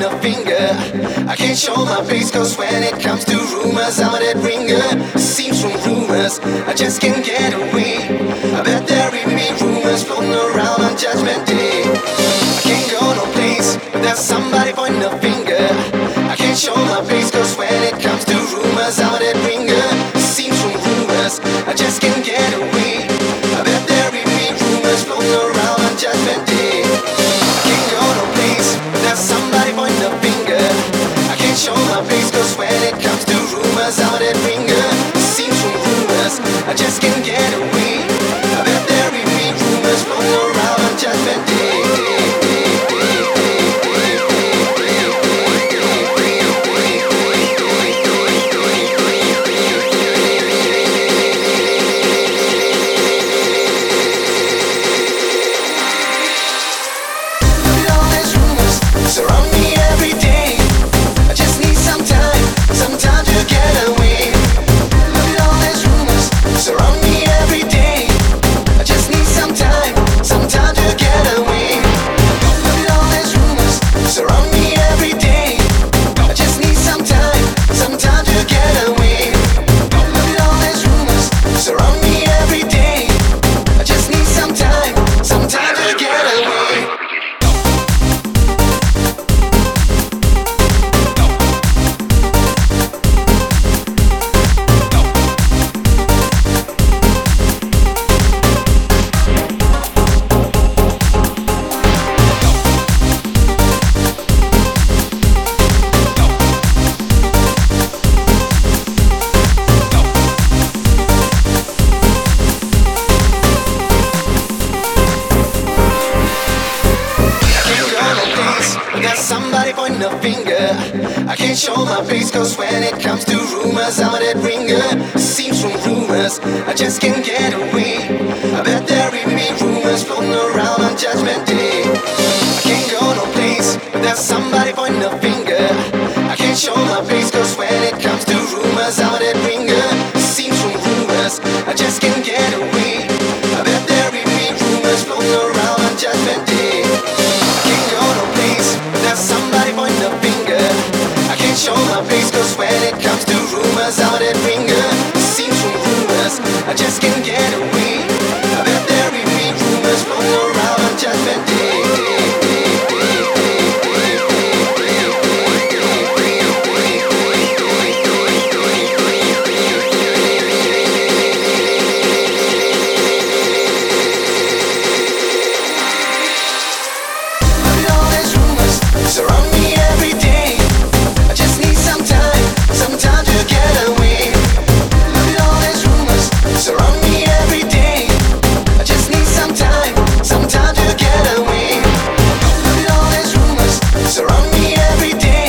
point a finger. I can't show my face, cause when it comes to rumors, I'm that ringer. Seems from rumors, I just can't get away. I bet there will be rumors floating around on Judgment Day. I can't go no place without somebody pointing a finger. I can't show my face, cause when it comes to rumors, I'm sound it ring I got somebody pointing a finger. I can't show my face, cause when it comes to rumors, I'm a dead ringer. Seems from rumors, I just can't get away. Cause all that finger seems from us. I just can't get away every day